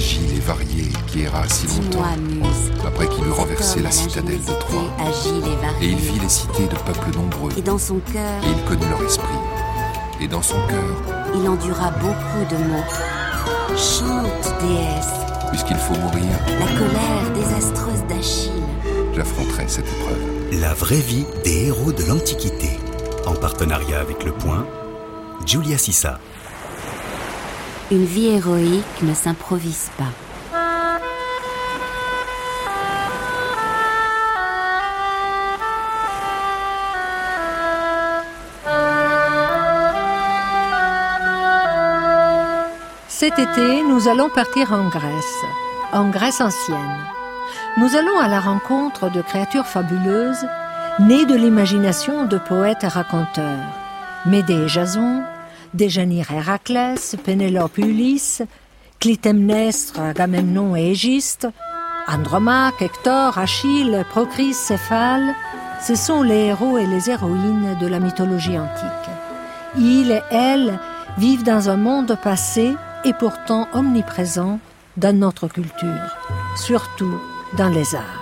agile et varié qui erra si longtemps, après qu'il eut renversé la citadelle de Troie. Et, il vit les cités de peuples nombreux. Et dans son cœur, et il connut leur esprit. Et dans son cœur, il endura beaucoup de maux. Chante, déesse. Puisqu'il faut mourir, la colère désastreuse d'Achille. J'affronterai cette épreuve. La vraie vie des héros de l'Antiquité. En partenariat avec Le Point, Julia Sissa. Une vie héroïque ne s'improvise pas. Cet été, nous allons partir en Grèce, en Grèce ancienne. Nous allons à la rencontre de créatures fabuleuses, nées de l'imagination de poètes et raconteurs. Médée et Jason, Déjanire et Héraclès, Pénélope Ulysse, Clytemnestre, Agamemnon et Égiste, Andromaque, Hector, Achille, Procris, Céphale, ce sont les héros et les héroïnes de la mythologie antique. Ils et elles vivent dans un monde passé et pourtant omniprésent dans notre culture, surtout dans les arts.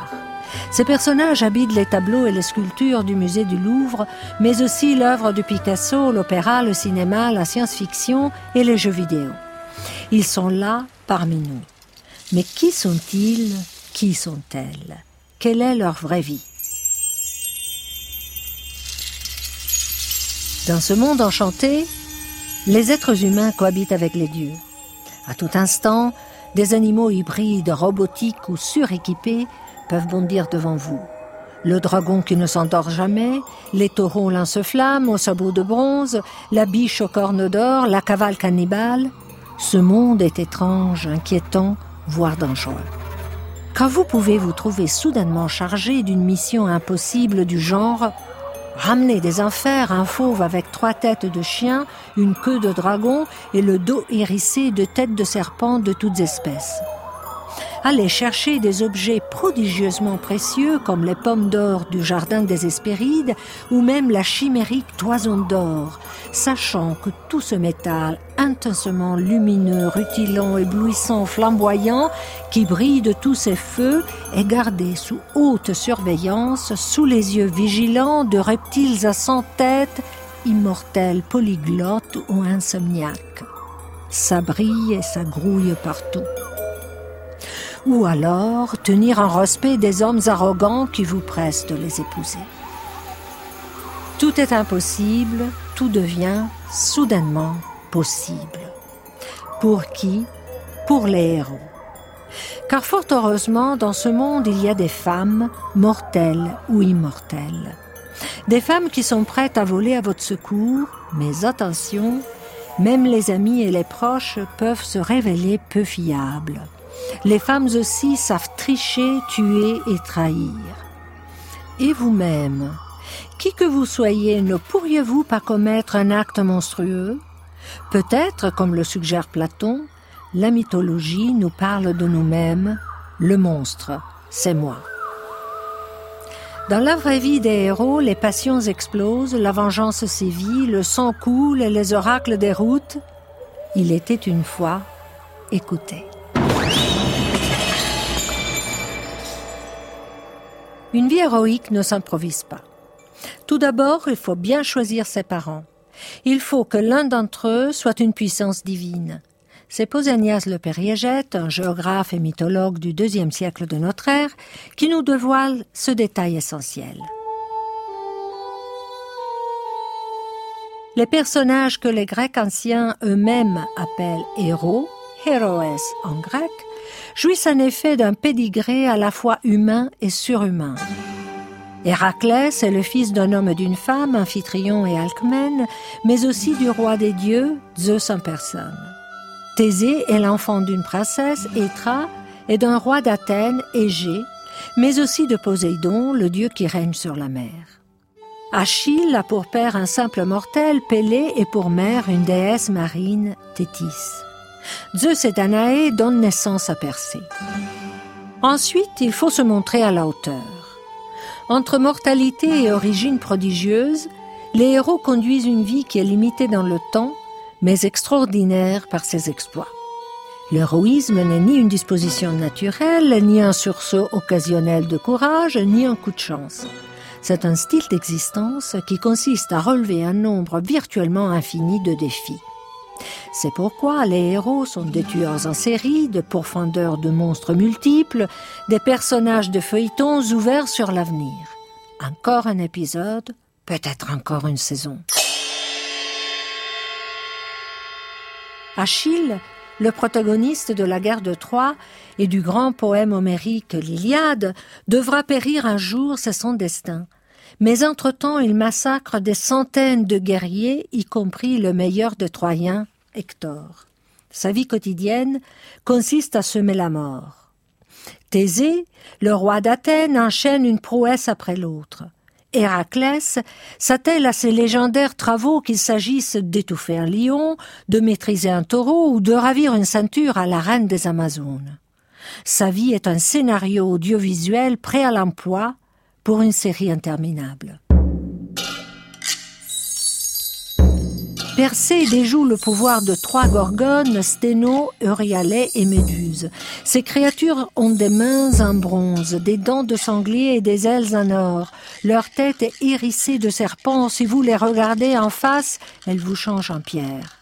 Ces personnages habitent les tableaux et les sculptures du musée du Louvre, mais aussi l'œuvre de Picasso, l'opéra, le cinéma, la science-fiction et les jeux vidéo. Ils sont là parmi nous. Mais qui sont-ils? Qui sont-elles? Quelle est leur vraie vie? Dans ce monde enchanté, les êtres humains cohabitent avec les dieux. À tout instant, des animaux hybrides, robotiques ou suréquipés peuvent bondir devant vous. Le dragon qui ne s'endort jamais, les taureaux lance-flammes aux sabots de bronze, la biche aux cornes d'or, la cavale cannibale. Ce monde est étrange, inquiétant, voire dangereux. Quand vous pouvez vous trouver soudainement chargé d'une mission impossible du genre ramener des enfers un fauve avec trois têtes de chien, une queue de dragon et le dos hérissé de têtes de serpent de toutes espèces. Aller chercher des objets prodigieusement précieux comme les pommes d'or du jardin des Hespérides ou même la chimérique toison d'or, sachant que tout ce métal intensement lumineux, rutilant, éblouissant, flamboyant, qui brille de tous ses feux, est gardé sous haute surveillance, sous les yeux vigilants de reptiles à cent têtes, immortels polyglottes ou insomniaques. Ça brille et ça grouille partout ou alors tenir en respect des hommes arrogants qui vous pressent de les épouser. Tout est impossible, tout devient soudainement possible. Pour qui? Pour les héros. Car fort heureusement, dans ce monde, il y a des femmes, mortelles ou immortelles. Des femmes qui sont prêtes à voler à votre secours, mais attention, même les amis et les proches peuvent se révéler peu fiables. Les femmes aussi savent tricher, tuer et trahir. Et vous-même, qui que vous soyez, ne pourriez-vous pas commettre un acte monstrueux? Peut-être, comme le suggère Platon, la mythologie nous parle de nous-mêmes, le monstre, c'est moi. Dans la vraie vie des héros, les passions explosent, la vengeance sévit, le sang coule et les oracles déroutent. Il était une fois, écoutez. Une vie héroïque ne s'improvise pas. Tout d'abord, il faut bien choisir ses parents. Il faut que l'un d'entre eux soit une puissance divine. C'est Pausanias le Périégète, un géographe et mythologue du deuxième siècle de notre ère, qui nous dévoile ce détail essentiel. Les personnages que les Grecs anciens eux-mêmes appellent héros, héroès en grec, jouissent en effet d'un pédigré à la fois humain et surhumain. Héraclès est le fils d'un homme et d'une femme, Amphitryon et Alcmène, mais aussi du roi des dieux, Zeus en personne. Thésée est l'enfant d'une princesse, Étra, et d'un roi d'Athènes, Égée, mais aussi de Poséidon, le dieu qui règne sur la mer. Achille a pour père un simple mortel, Pélée, et pour mère une déesse marine, Thétis. Zeus et Danaé donnent naissance à Persée. Ensuite, il faut se montrer à la hauteur. Entre mortalité et origine prodigieuse, les héros conduisent une vie qui est limitée dans le temps, mais extraordinaire par ses exploits. L'héroïsme n'est ni une disposition naturelle, ni un sursaut occasionnel de courage, ni un coup de chance. C'est un style d'existence qui consiste à relever un nombre virtuellement infini de défis. C'est pourquoi les héros sont des tueurs en série, des pourfendeurs de monstres multiples, des personnages de feuilletons ouverts sur l'avenir. Encore un épisode, peut-être encore une saison. Achille, le protagoniste de la guerre de Troie et du grand poème homérique l'Iliade, devra périr un jour, c'est son destin. Mais entre-temps, il massacre des centaines de guerriers, y compris le meilleur des Troyens, Hector. Sa vie quotidienne consiste à semer la mort. Thésée, le roi d'Athènes, enchaîne une prouesse après l'autre. Héraclès s'attelle à ses légendaires travaux qu'il s'agisse d'étouffer un lion, de maîtriser un taureau ou de ravir une ceinture à la reine des Amazones. Sa vie est un scénario audiovisuel prêt à l'emploi pour une série interminable. Persée déjoue le pouvoir de trois gorgones, Sténo, Euryalais et Méduse. Ces créatures ont des mains en bronze, des dents de sanglier et des ailes en or. Leur tête est hérissée de serpents. Si vous les regardez en face, elles vous changent en pierre.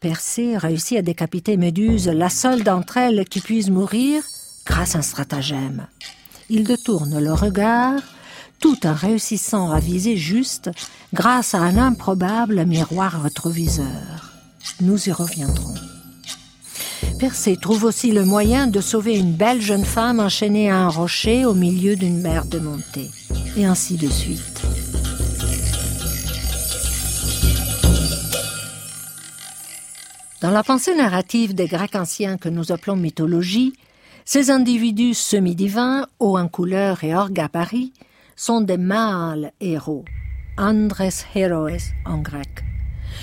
Persée réussit à décapiter Méduse, la seule d'entre elles qui puisse mourir, grâce à un stratagème. Il détourne le regard, tout en réussissant à viser juste grâce à un improbable miroir rétroviseur. Nous y reviendrons. Persée trouve aussi le moyen de sauver une belle jeune femme enchaînée à un rocher au milieu d'une mer de montée, et ainsi de suite. Dans la pensée narrative des Grecs anciens que nous appelons mythologie, ces individus semi-divins, hauts en couleur et hors gabarit, sont des mâles héros, andres heroes en grec.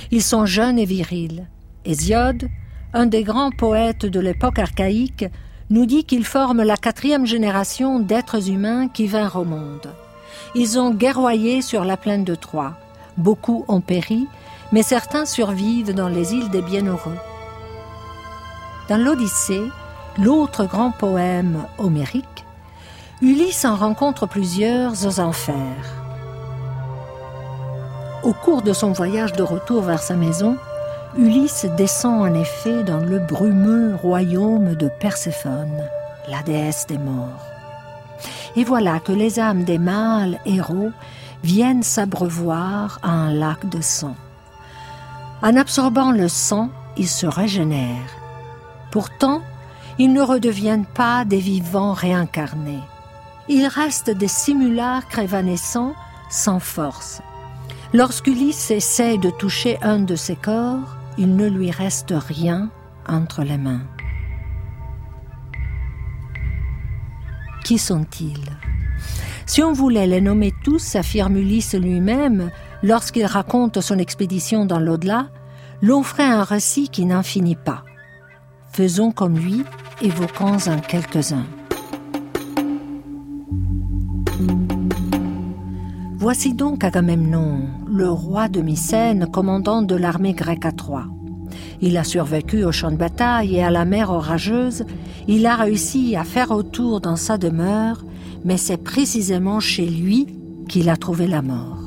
Ils sont jeunes et virils. Hésiode, un des grands poètes de l'époque archaïque, nous dit qu'ils forment la quatrième génération d'êtres humains qui vinrent au monde. Ils ont guerroyé sur la plaine de Troie. Beaucoup ont péri, mais certains survivent dans les îles des Bienheureux. Dans l'Odyssée, l'autre grand poème homérique, Ulysse en rencontre plusieurs aux enfers. Au cours de son voyage de retour vers sa maison, Ulysse descend en effet dans le brumeux royaume de Perséphone, la déesse des morts. Et voilà que les âmes des mâles héros viennent s'abreuvoir à un lac de sang. En absorbant le sang, ils se régénèrent. Pourtant, ils ne redeviennent pas des vivants réincarnés il reste des simulacres évanescents sans force. Lorsqu'Ulysse essaie de toucher un de ces corps, il ne lui reste rien entre les mains. Qui sont-ils? Si on voulait les nommer tous, affirme Ulysse lui-même, lorsqu'il raconte son expédition dans l'au-delà, l'on ferait un récit qui n'en finit pas. Faisons comme lui, évoquons-en quelques-uns. Voici donc Agamemnon, le roi de Mycène, commandant de l'armée grecque à Troie. Il a survécu au champ de bataille et à la mer orageuse. Il a réussi à faire autour dans sa demeure, mais c'est précisément chez lui qu'il a trouvé la mort.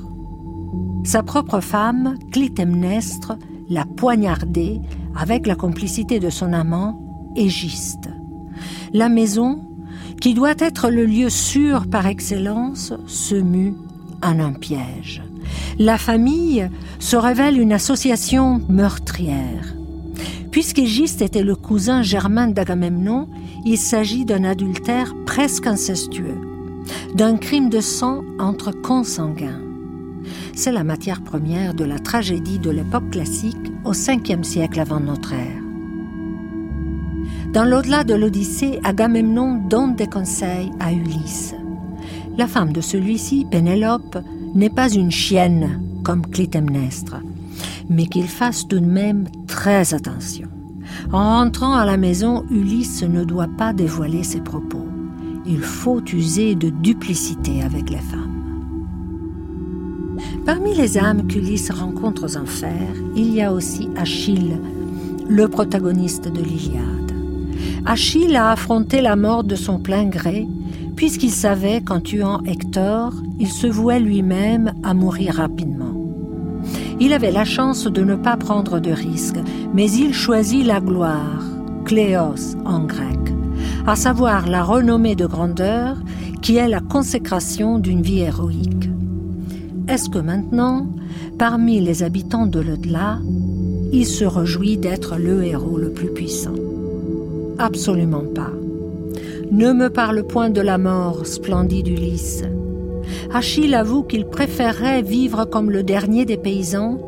Sa propre femme, Clytemnestre, l'a poignardé avec la complicité de son amant, La maison, qui doit être le lieu sûr par excellence, se mue en un piège. La famille se révèle une association meurtrière. Puisqu'Égiste était le cousin germain d'Agamemnon, il s'agit d'un adultère presque incestueux, d'un crime de sang entre consanguins. C'est la matière première de la tragédie de l'époque classique au 5e siècle avant notre ère. Dans l'au-delà de l'Odyssée, Agamemnon donne des conseils à Ulysse. La femme de celui-ci, Pénélope, n'est pas une chienne comme Clytemnestre, mais qu'il fasse tout de même très attention. En rentrant à la maison, Ulysse ne doit pas dévoiler ses propos. Il faut user de duplicité avec les femmes. Parmi les âmes qu'Ulysse rencontre aux enfers, il y a aussi Achille, le protagoniste de l'Iliade. Achille a affronté la mort de son plein gré, puisqu'il savait qu'en tuant Hector, il se vouait lui-même à mourir rapidement. Il avait la chance de ne pas prendre de risques, mais il choisit la gloire, Cléos en grec, à savoir la renommée de grandeur qui est la consécration d'une vie héroïque. Est-ce que maintenant, parmi les habitants de l'au-delà, il se réjouit d'être le héros le plus puissant? Absolument pas. Ne me parle point de la mort, splendide Ulysse. Achille avoue qu'il préférerait vivre comme le dernier des paysans,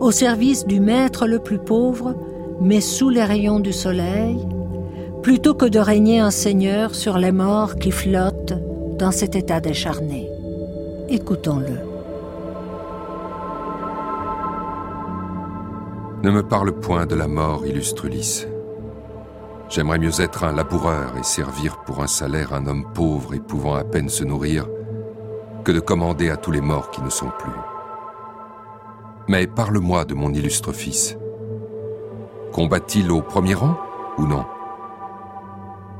au service du maître le plus pauvre, mais sous les rayons du soleil, plutôt que de régner un seigneur sur les morts qui flottent dans cet état décharné. Écoutons-le. Ne me parle point de la mort, illustre Ulysse. J'aimerais mieux être un laboureur et servir pour un salaire un homme pauvre et pouvant à peine se nourrir, que de commander à tous les morts qui ne sont plus. Mais parle-moi de mon illustre fils. Combat-il au premier rang ou non?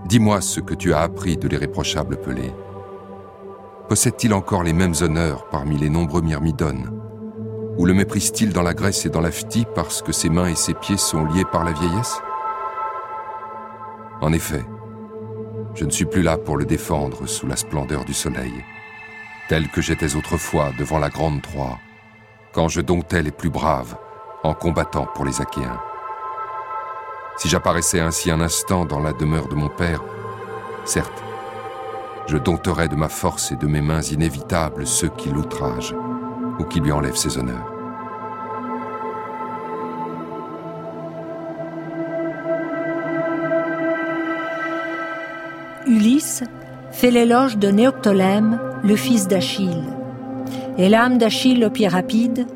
Dis-moi ce que tu as appris de l'irréprochable Pelé. Possède-t-il encore les mêmes honneurs parmi les nombreux myrmidones? Ou le méprise-t-il dans la Grèce et dans la Phtie parce que ses mains et ses pieds sont liés par la vieillesse? En effet, je ne suis plus là pour le défendre sous la splendeur du soleil, tel que j'étais autrefois devant la grande Troie, quand je domptais les plus braves en combattant pour les Achéens. Si j'apparaissais ainsi un instant dans la demeure de mon père, certes, je dompterais de ma force et de mes mains inévitables ceux qui l'outragent ou qui lui enlèvent ses honneurs. Ulysse fait l'éloge de Néoptolème, le fils d'Achille. Et l'âme d'Achille au pied rapide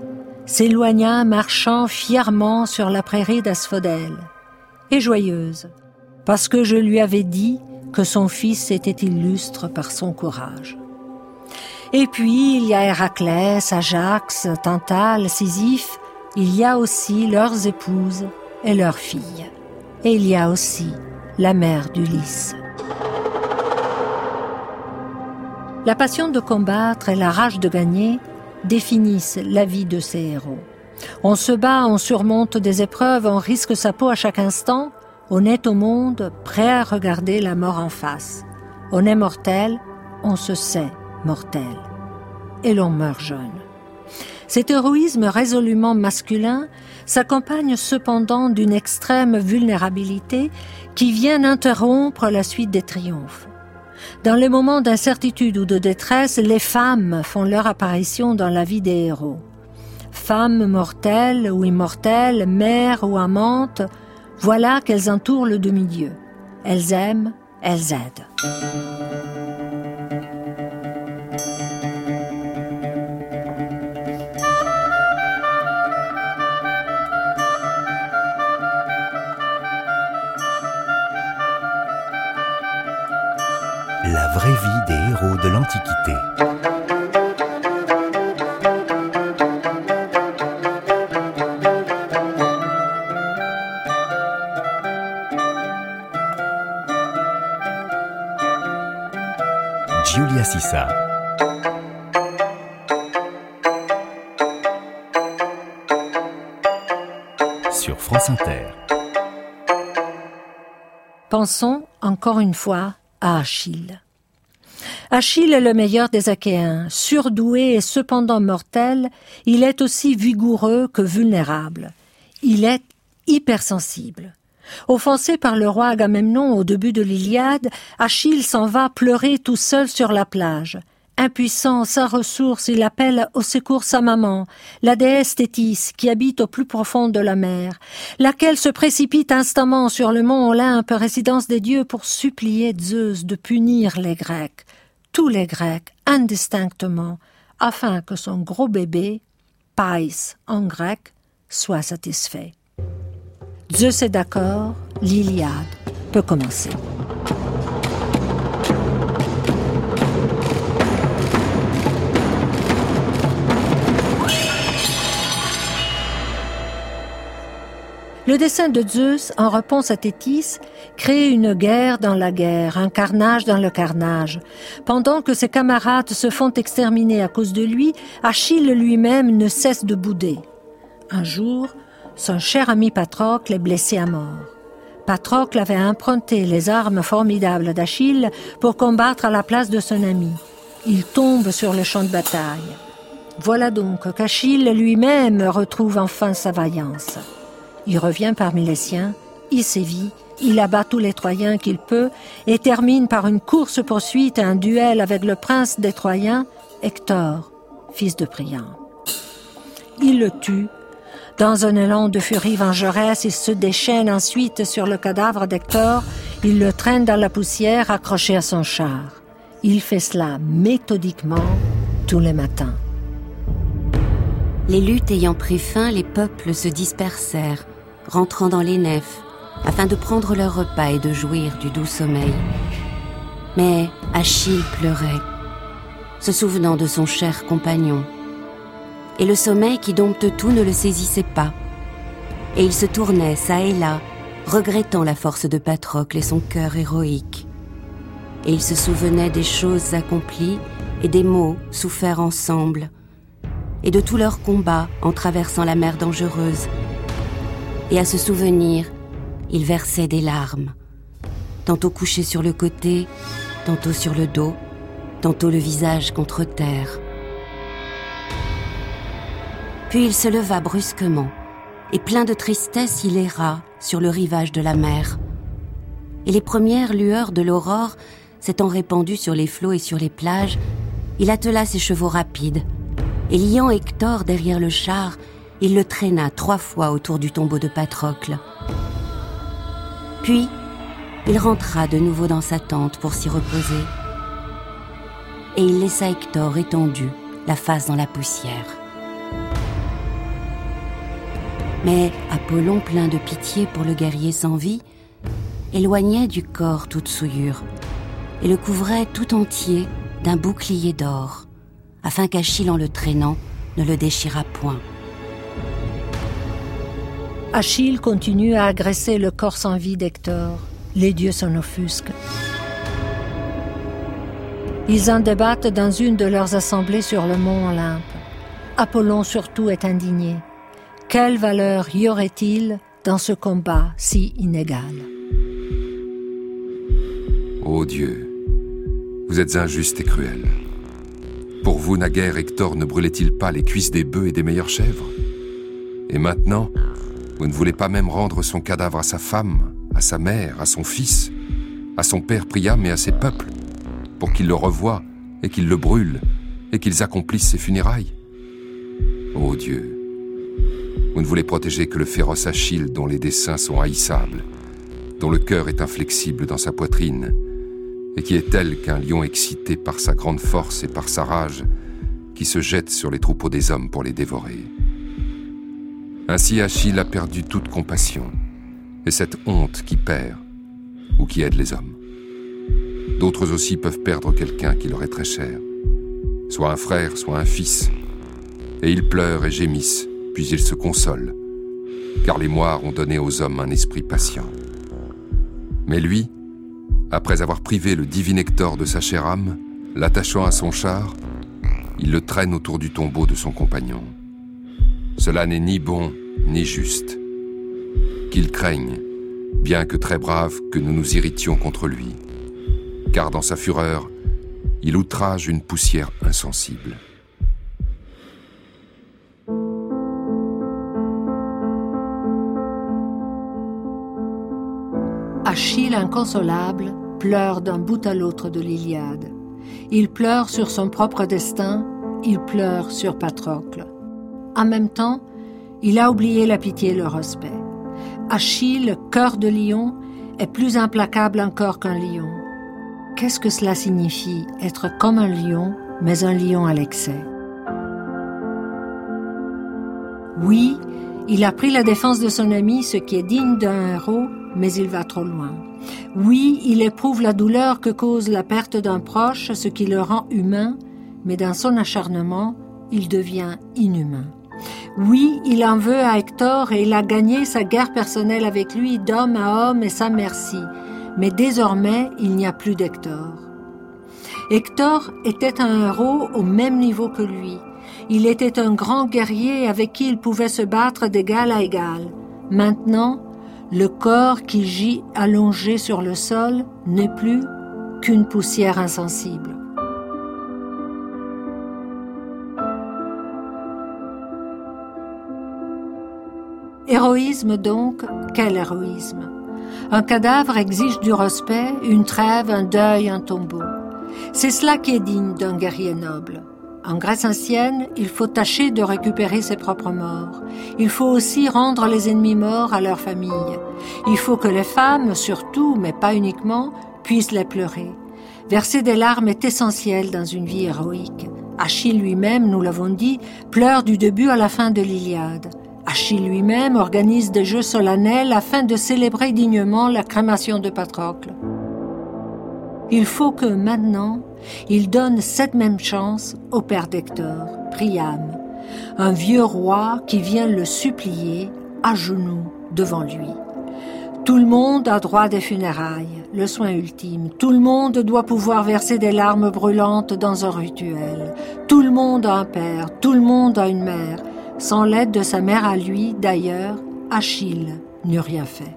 s'éloigna marchant fièrement sur la prairie d'Asphodèle et joyeuse, parce que je lui avais dit que son fils était illustre par son courage. Et puis il y a Héraclès, Ajax, Tantale, Sisyphe, il y a aussi leurs épouses et leurs filles. Et il y a aussi la mère d'Ulysse. La passion de combattre et la rage de gagner définissent la vie de ces héros. On se bat, on surmonte des épreuves, on risque sa peau à chaque instant. On est au monde prêt à regarder la mort en face. On est mortel, on se sait mortel. Et l'on meurt jeune. Cet héroïsme résolument masculin s'accompagne cependant d'une extrême vulnérabilité qui vient interrompre la suite des triomphes. Dans les moments d'incertitude ou de détresse, les femmes font leur apparition dans la vie des héros. Femmes mortelles ou immortelles, mères ou amantes, voilà qu'elles entourent le demi-dieu. Elles aiment, elles aident. Vraie vie des héros de l'Antiquité. Sur France Inter. Pensons encore une fois à Achille. Achille est le meilleur des Achéens, surdoué et cependant mortel, il est aussi vigoureux que vulnérable. Il est hypersensible. Offensé par le roi Agamemnon au début de l'Iliade, Achille s'en va pleurer tout seul sur la plage. Impuissant, sans ressource, il appelle au secours sa maman, la déesse Thétis, qui habite au plus profond de la mer, laquelle se précipite instamment sur le mont Olympe, résidence des dieux, pour supplier Zeus de punir les Grecs, tous les Grecs, indistinctement, afin que son gros bébé, Pais en grec, soit satisfait. Zeus est d'accord, l'Iliade peut commencer. Le dessein de Zeus, en réponse à Thétis, crée une guerre dans la guerre, un carnage dans le carnage. Pendant que ses camarades se font exterminer à cause de lui, Achille lui-même ne cesse de bouder. Un jour, son cher ami Patrocle est blessé à mort. Patrocle avait emprunté les armes formidables d'Achille pour combattre à la place de son ami. Il tombe sur le champ de bataille. Voilà donc qu'Achille lui-même retrouve enfin sa vaillance. Il revient parmi les siens, il sévit, il abat tous les Troyens qu'il peut et termine par une course-poursuite et un duel avec le prince des Troyens, Hector, fils de Priam. Il le tue. Dans un élan de furie vengeresse, il se déchaîne ensuite sur le cadavre d'Hector, il le traîne dans la poussière accroché à son char. Il fait cela méthodiquement tous les matins. Les luttes ayant pris fin, les peuples se dispersèrent rentrant dans les nefs, afin de prendre leur repas et de jouir du doux sommeil. Mais Achille pleurait, se souvenant de son cher compagnon. Et le sommeil qui dompte tout ne le saisissait pas. Et il se tournait çà et là, regrettant la force de Patrocle et son cœur héroïque. Et il se souvenait des choses accomplies et des maux soufferts ensemble, et de tous leurs combats en traversant la mer dangereuse, et à ce souvenir, il versait des larmes, tantôt couché sur le côté, tantôt sur le dos, tantôt le visage contre terre. Puis il se leva brusquement, et plein de tristesse il erra sur le rivage de la mer. Et les premières lueurs de l'aurore s'étant répandues sur les flots et sur les plages, il attela ses chevaux rapides, et liant Hector derrière le char, il le traîna trois fois autour du tombeau de Patrocle. Puis, il rentra de nouveau dans sa tente pour s'y reposer. Et il laissa Hector étendu, la face dans la poussière. Mais Apollon, plein de pitié pour le guerrier sans vie, éloignait du corps toute souillure et le couvrait tout entier d'un bouclier d'or, afin qu'Achille, en le traînant, ne le déchirât point. Achille continue à agresser le corps sans vie d'Hector. Les dieux s'en offusquent. Ils en débattent dans une de leurs assemblées sur le mont Olympe. Apollon surtout est indigné. Quelle valeur y aurait-il dans ce combat si inégal? Ô Dieu, vous êtes injuste et cruel. Pour vous, naguère, Hector ne brûlait-il pas les cuisses des bœufs et des meilleures chèvres? Et maintenant, vous ne voulez pas même rendre son cadavre à sa femme, à sa mère, à son fils, à son père Priam et à ses peuples, pour qu'ils le revoient et qu'ils le brûlent et qu'ils accomplissent ses funérailles Ô Dieu, vous ne voulez protéger que le féroce Achille dont les dessins sont haïssables, dont le cœur est inflexible dans sa poitrine, et qui est tel qu'un lion excité par sa grande force et par sa rage, qui se jette sur les troupeaux des hommes pour les dévorer. Ainsi Achille a perdu toute compassion, et cette honte qui perd ou qui aide les hommes. D'autres aussi peuvent perdre quelqu'un qui leur est très cher, soit un frère, soit un fils, et ils pleurent et gémissent, puis ils se consolent, car les moires ont donné aux hommes un esprit patient. Mais lui, après avoir privé le divin Hector de sa chère âme, l'attachant à son char, il le traîne autour du tombeau de son compagnon. Cela n'est ni bon ni juste. Qu'il craigne, bien que très brave, que nous nous irritions contre lui. Car dans sa fureur, il outrage une poussière insensible. Achille inconsolable pleure d'un bout à l'autre de l'Iliade. Il pleure sur son propre destin, il pleure sur Patrocle. En même temps, il a oublié la pitié et le respect. Achille, cœur de lion, est plus implacable encore qu'un lion. Qu'est-ce que cela signifie, être comme un lion, mais un lion à l'excès? Oui, il a pris la défense de son ami, ce qui est digne d'un héros, mais il va trop loin. Oui, il éprouve la douleur que cause la perte d'un proche, ce qui le rend humain, mais dans son acharnement, il devient inhumain. Oui, il en veut à Hector et il a gagné sa guerre personnelle avec lui d'homme à homme et sa merci. Mais désormais, il n'y a plus d'Hector. Hector était un héros au même niveau que lui. Il était un grand guerrier avec qui il pouvait se battre d'égal à égal. Maintenant, le corps qui gît allongé sur le sol n'est plus qu'une poussière insensible. Héroïsme donc, quel héroïsme? Un cadavre exige du respect, une trêve, un deuil, un tombeau. C'est cela qui est digne d'un guerrier noble. En Grèce ancienne, il faut tâcher de récupérer ses propres morts. Il faut aussi rendre les ennemis morts à leur famille. Il faut que les femmes, surtout, mais pas uniquement, puissent les pleurer. Verser des larmes est essentiel dans une vie héroïque. Achille lui-même, nous l'avons dit, pleure du début à la fin de l'Iliade. Achille lui-même organise des jeux solennels afin de célébrer dignement la crémation de Patrocle. Il faut que maintenant, il donne cette même chance au père d'Hector, Priam, un vieux roi qui vient le supplier à genoux devant lui. Tout le monde a droit des funérailles, le soin ultime. Tout le monde doit pouvoir verser des larmes brûlantes dans un rituel. Tout le monde a un père, tout le monde a une mère. Sans l'aide de sa mère à lui, d'ailleurs, Achille n'eût rien fait.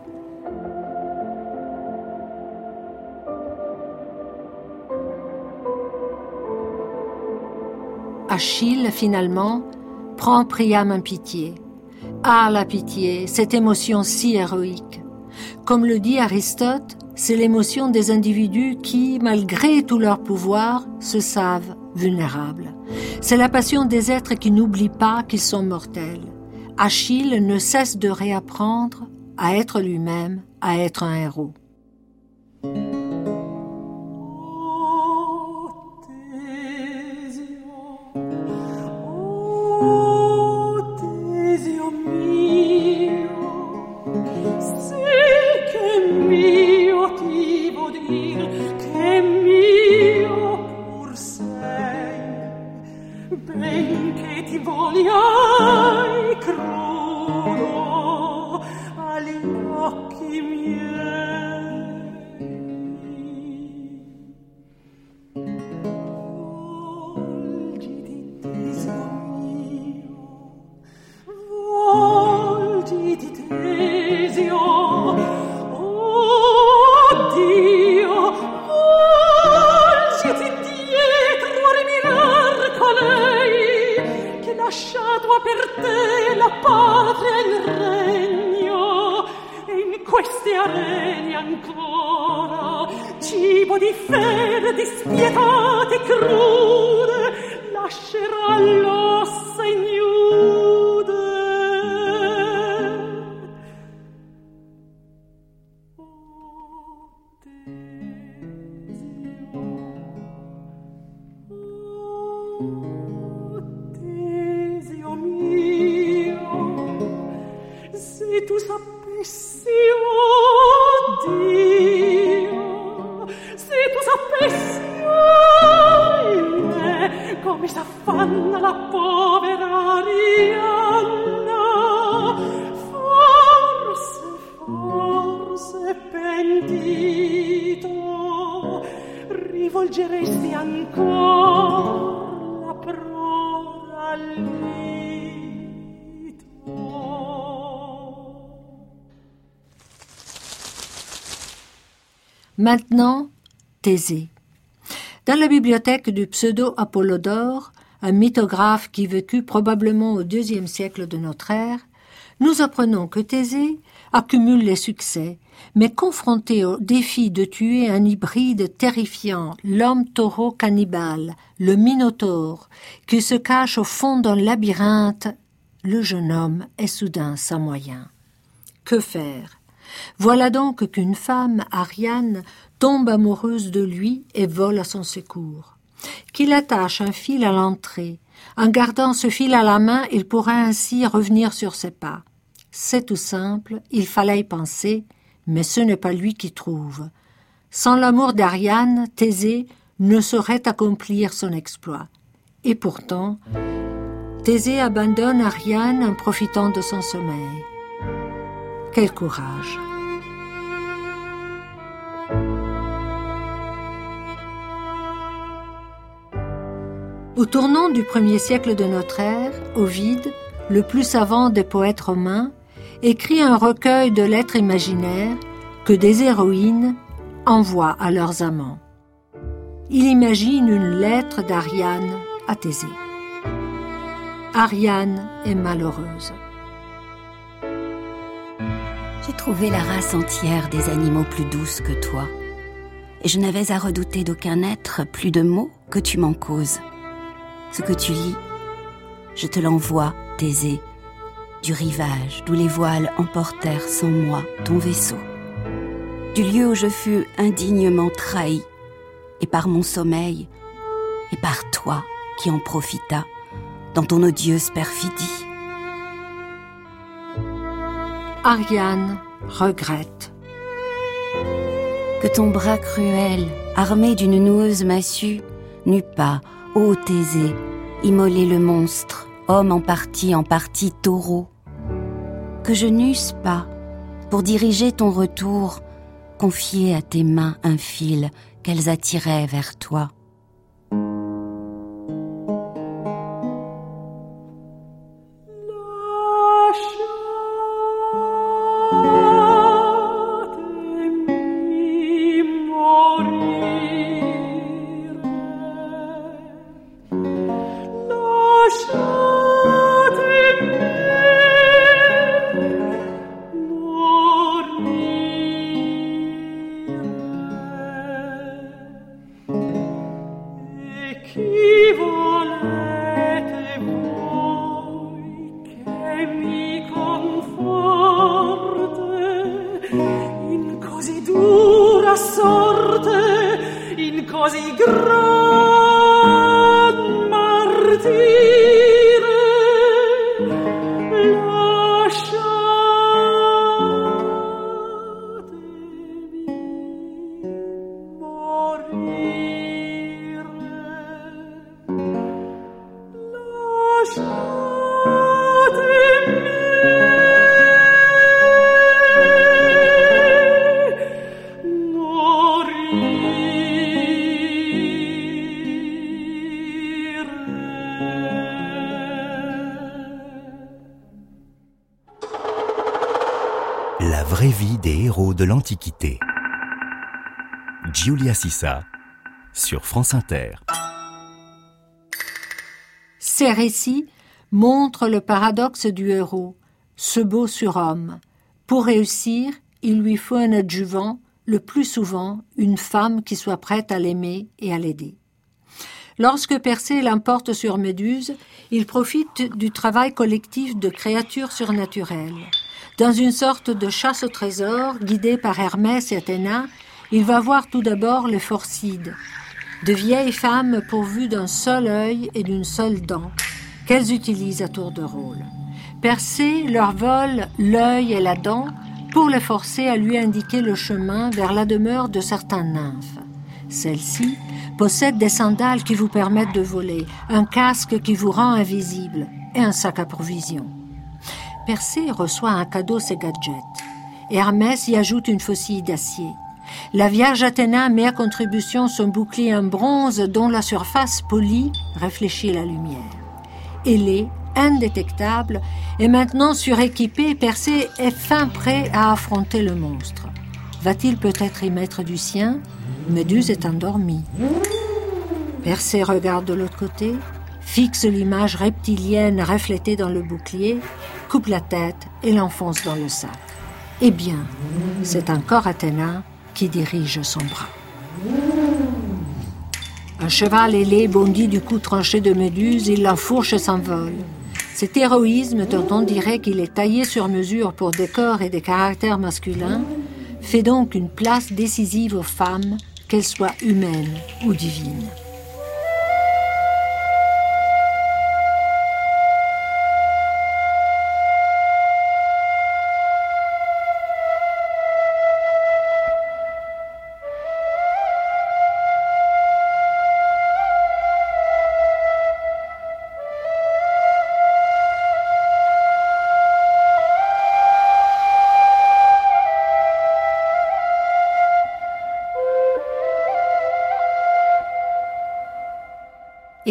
Achille, finalement, prend Priam en pitié. Ah, la pitié, cette émotion si héroïque. Comme le dit Aristote, c'est l'émotion des individus qui, malgré tout leur pouvoir, se savent vulnérables. C'est la passion des êtres qui n'oublient pas qu'ils sont mortels. Achille ne cesse de réapprendre à être lui-même, à être un héros. padre il regno e in queste arene ancora cibo di fede dispietate crude lascerà loro la bibliothèque du pseudo-Apollodore, un mythographe qui vécut probablement au deuxième siècle de notre ère, nous apprenons que Thésée accumule les succès, mais confronté au défi de tuer un hybride terrifiant, l'homme taureau cannibale, le Minotaure, qui se cache au fond d'un labyrinthe, le jeune homme est soudain sans moyen. Que faire? Voilà donc qu'une femme, Ariane, tombe amoureuse de lui et vole à son secours. Qu'il attache un fil à l'entrée. En gardant ce fil à la main, il pourra ainsi revenir sur ses pas. C'est tout simple, il fallait y penser, mais ce n'est pas lui qui trouve. Sans l'amour d'Ariane, Thésée ne saurait accomplir son exploit. Et pourtant, Thésée abandonne Ariane en profitant de son sommeil. Quel courage Au tournant du premier siècle de notre ère, Ovide, le plus savant des poètes romains, écrit un recueil de lettres imaginaires que des héroïnes envoient à leurs amants. Il imagine une lettre d'Ariane à Thésée. Ariane est malheureuse. J'ai trouvé la race entière des animaux plus douce que toi, et je n'avais à redouter d'aucun être plus de mots que tu m'en causes. Ce que tu lis, je te l'envoie, Thésée, du rivage d'où les voiles emportèrent sans moi ton vaisseau, du lieu où je fus indignement trahi, et par mon sommeil, et par toi qui en profita dans ton odieuse perfidie. Ariane regrette. Que ton bras cruel, armé d'une noueuse massue, n'eût pas, ô Thésée, immolé le monstre, homme en partie, en partie taureau. Que je n'eusse pas, pour diriger ton retour, confié à tes mains un fil qu'elles attiraient vers toi. De l'Antiquité. Giulia Sissa sur France Inter. Ces récits montrent le paradoxe du héros, ce beau surhomme. Pour réussir, il lui faut un adjuvant, le plus souvent une femme qui soit prête à l'aimer et à l'aider. Lorsque Persée l'emporte sur Méduse, il profite du travail collectif de créatures surnaturelles. Dans une sorte de chasse au trésor, guidé par Hermès et Athéna, il va voir tout d'abord les Phorcides, de vieilles femmes pourvues d'un seul œil et d'une seule dent, qu'elles utilisent à tour de rôle. Persée leur vole l'œil et la dent pour les forcer à lui indiquer le chemin vers la demeure de certaines nymphes. Celles-ci possèdent des sandales qui vous permettent de voler, un casque qui vous rend invisible et un sac à provisions. Persée reçoit un cadeau ses gadgets. Hermès y ajoute une faucille d'acier. La Vierge Athéna met à contribution son bouclier en bronze dont la surface polie réfléchit la lumière. Hélé, indétectable, est maintenant suréquipé Persée est fin prêt à affronter le monstre. Va-t-il peut-être y mettre du sien? Méduse est endormie. Persée regarde de l'autre côté, fixe l'image reptilienne reflétée dans le bouclier, coupe la tête et l'enfonce dans le sac. Eh bien, c'est encore Athéna qui dirige son bras. Un cheval ailé bondit du cou tranché de Méduse, il l'enfourche et s'envole. Cet héroïsme dont on dirait qu'il est taillé sur mesure pour des corps et des caractères masculins fait donc une place décisive aux femmes, qu'elles soient humaines ou divines.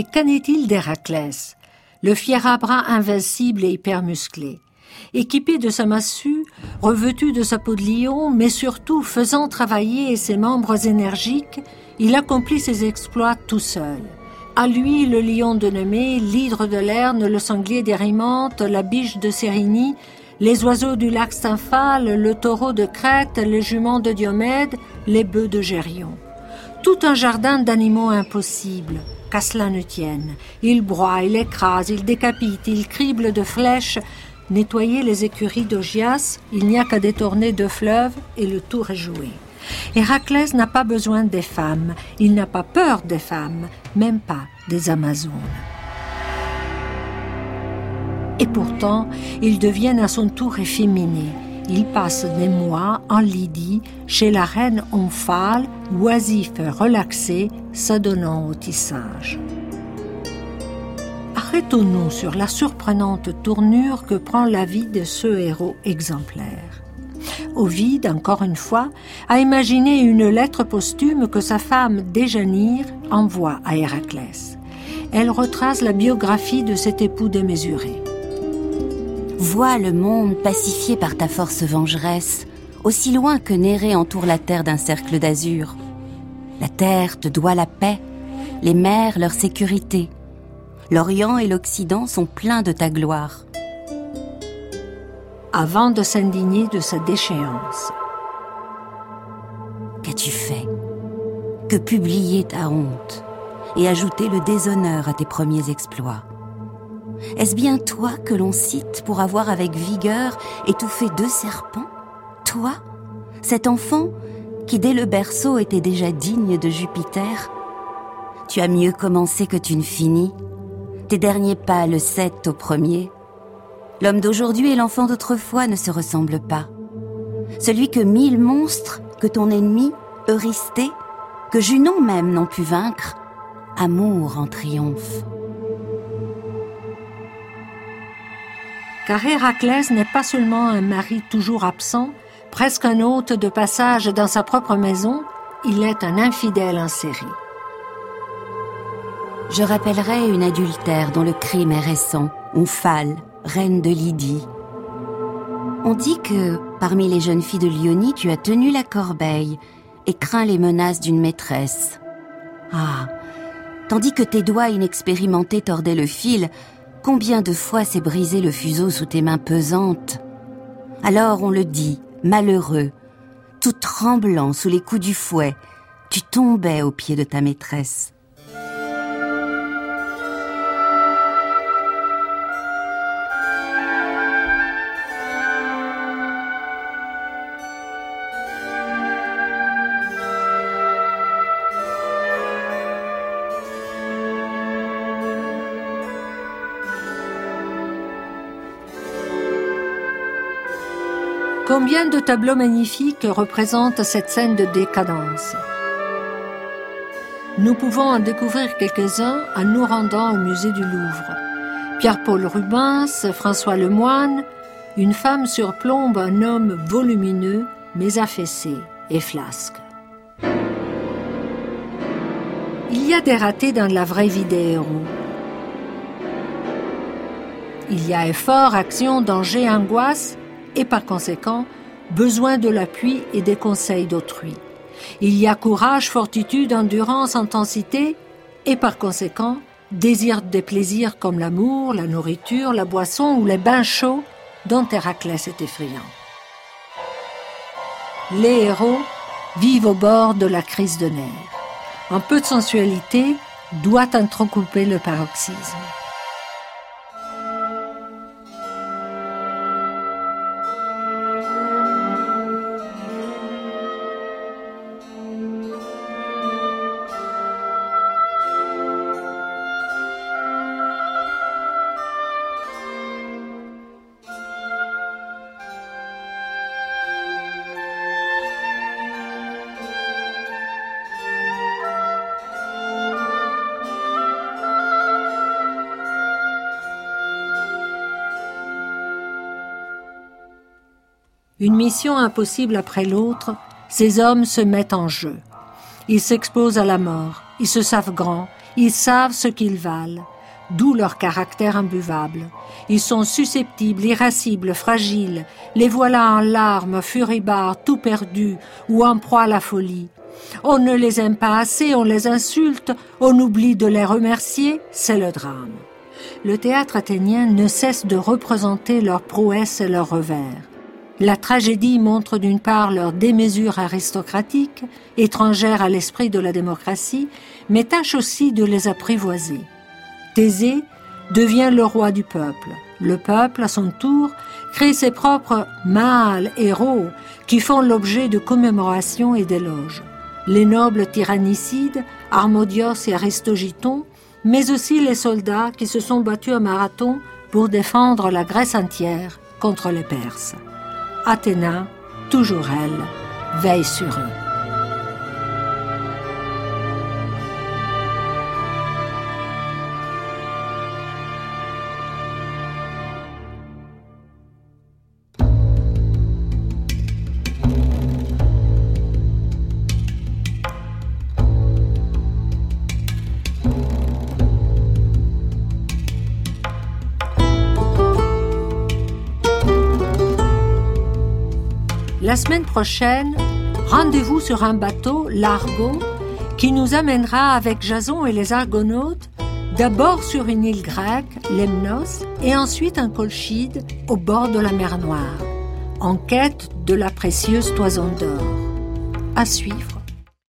Et qu'en est-il d'Héraclès, le fier à bras invincible et hyper musclé Équipé de sa massue, revêtu de sa peau de lion, mais surtout faisant travailler ses membres énergiques, il accomplit ses exploits tout seul. À lui le lion de Nemée, l'hydre de Lerne, le sanglier d'Érimante, la biche de Sérigny, les oiseaux du lac Stymphale, le taureau de Crète, les juments de Diomède, les bœufs de Gérion. Tout un jardin d'animaux impossibles, qu'à cela ne tienne. Il broie, il écrase, il décapite, il crible de flèches. Nettoyer les écuries d'Ogias, il n'y a qu'à détourner deux fleuves et le tour est joué. Héraclès n'a pas besoin des femmes, il n'a pas peur des femmes, même pas des Amazones. Et pourtant, ils deviennent à son tour efféminés. Il passe des mois en Lydie, chez la reine Omphale, oisif et relaxé, s'adonnant au tissage. Arrêtons-nous sur la surprenante tournure que prend la vie de ce héros exemplaire. Ovide, encore une fois, a imaginé une lettre posthume que sa femme Déjanire envoie à Héraclès. Elle retrace la biographie de cet époux démesuré. Vois le monde pacifié par ta force vengeresse, aussi loin que Néré entoure la terre d'un cercle d'azur. La terre te doit la paix, les mers leur sécurité. L'Orient et l'Occident sont pleins de ta gloire. Avant de s'indigner de sa déchéance. Qu'as-tu fait? Que publier ta honte? Et ajouter le déshonneur à tes premiers exploits? Est-ce bien toi que l'on cite pour avoir avec vigueur étouffé deux serpents? Toi Cet enfant qui dès le berceau était déjà digne de Jupiter? Tu as mieux commencé que tu ne finis. Tes derniers pas le cèdent au premier. L'homme d'aujourd'hui et l'enfant d'autrefois ne se ressemblent pas. Celui que mille monstres, que ton ennemi, Eurysthée, que Junon même n'ont pu vaincre, amour en triomphe. Car Héraclès n'est pas seulement un mari toujours absent, presque un hôte de passage dans sa propre maison, il est un infidèle en série. Je rappellerai une adultère dont le crime est récent, Omphale, reine de Lydie. On dit que, parmi les jeunes filles de Lyonie, tu as tenu la corbeille et craint les menaces d'une maîtresse. Ah, tandis que tes doigts inexpérimentés tordaient le fil, Combien de fois s'est brisé le fuseau sous tes mains pesantes Alors on le dit, malheureux, tout tremblant sous les coups du fouet, tu tombais aux pieds de ta maîtresse. Combien de tableaux magnifiques représentent cette scène de décadence? Nous pouvons en découvrir quelques-uns en nous rendant au musée du Louvre. Pierre-Paul Rubens, François Lemoine, une femme surplombe un homme volumineux mais affaissé et flasque. Il y a des ratés dans la vraie vie des héros. Il y a effort, action, danger, angoisse, et par conséquent besoin de l'appui et des conseils d'autrui. Il y a courage, fortitude, endurance, intensité et par conséquent désir des plaisirs comme l'amour, la nourriture, la boisson ou les bains chauds dont Héraclès est effrayant. Les héros vivent au bord de la crise de nerfs. Un peu de sensualité doit entrecouper le paroxysme. Une mission impossible après l'autre, ces hommes se mettent en jeu. Ils s'exposent à la mort, ils se savent grands, ils savent ce qu'ils valent, d'où leur caractère imbuvable. Ils sont susceptibles, irascibles, fragiles, les voilà en larmes, furibars, tout perdus, ou en proie à la folie. On ne les aime pas assez, on les insulte, on oublie de les remercier, c'est le drame. Le théâtre athénien ne cesse de représenter leurs prouesses et leurs revers. La tragédie montre d'une part leur démesure aristocratique, étrangère à l'esprit de la démocratie, mais tâche aussi de les apprivoiser. Thésée devient le roi du peuple. Le peuple, à son tour, crée ses propres mâles héros qui font l'objet de commémorations et d'éloges. Les nobles tyrannicides, Harmodios et Aristogiton, mais aussi les soldats qui se sont battus à Marathon pour défendre la Grèce entière contre les Perses. Athéna, toujours elle, veille sur eux. Semaine prochaine, rendez-vous sur un bateau, l'Argo, qui nous amènera avec Jason et les Argonautes d'abord sur une île grecque, Lemnos, et ensuite un colchide au bord de la mer Noire, en quête de la précieuse toison d'or. À suivre.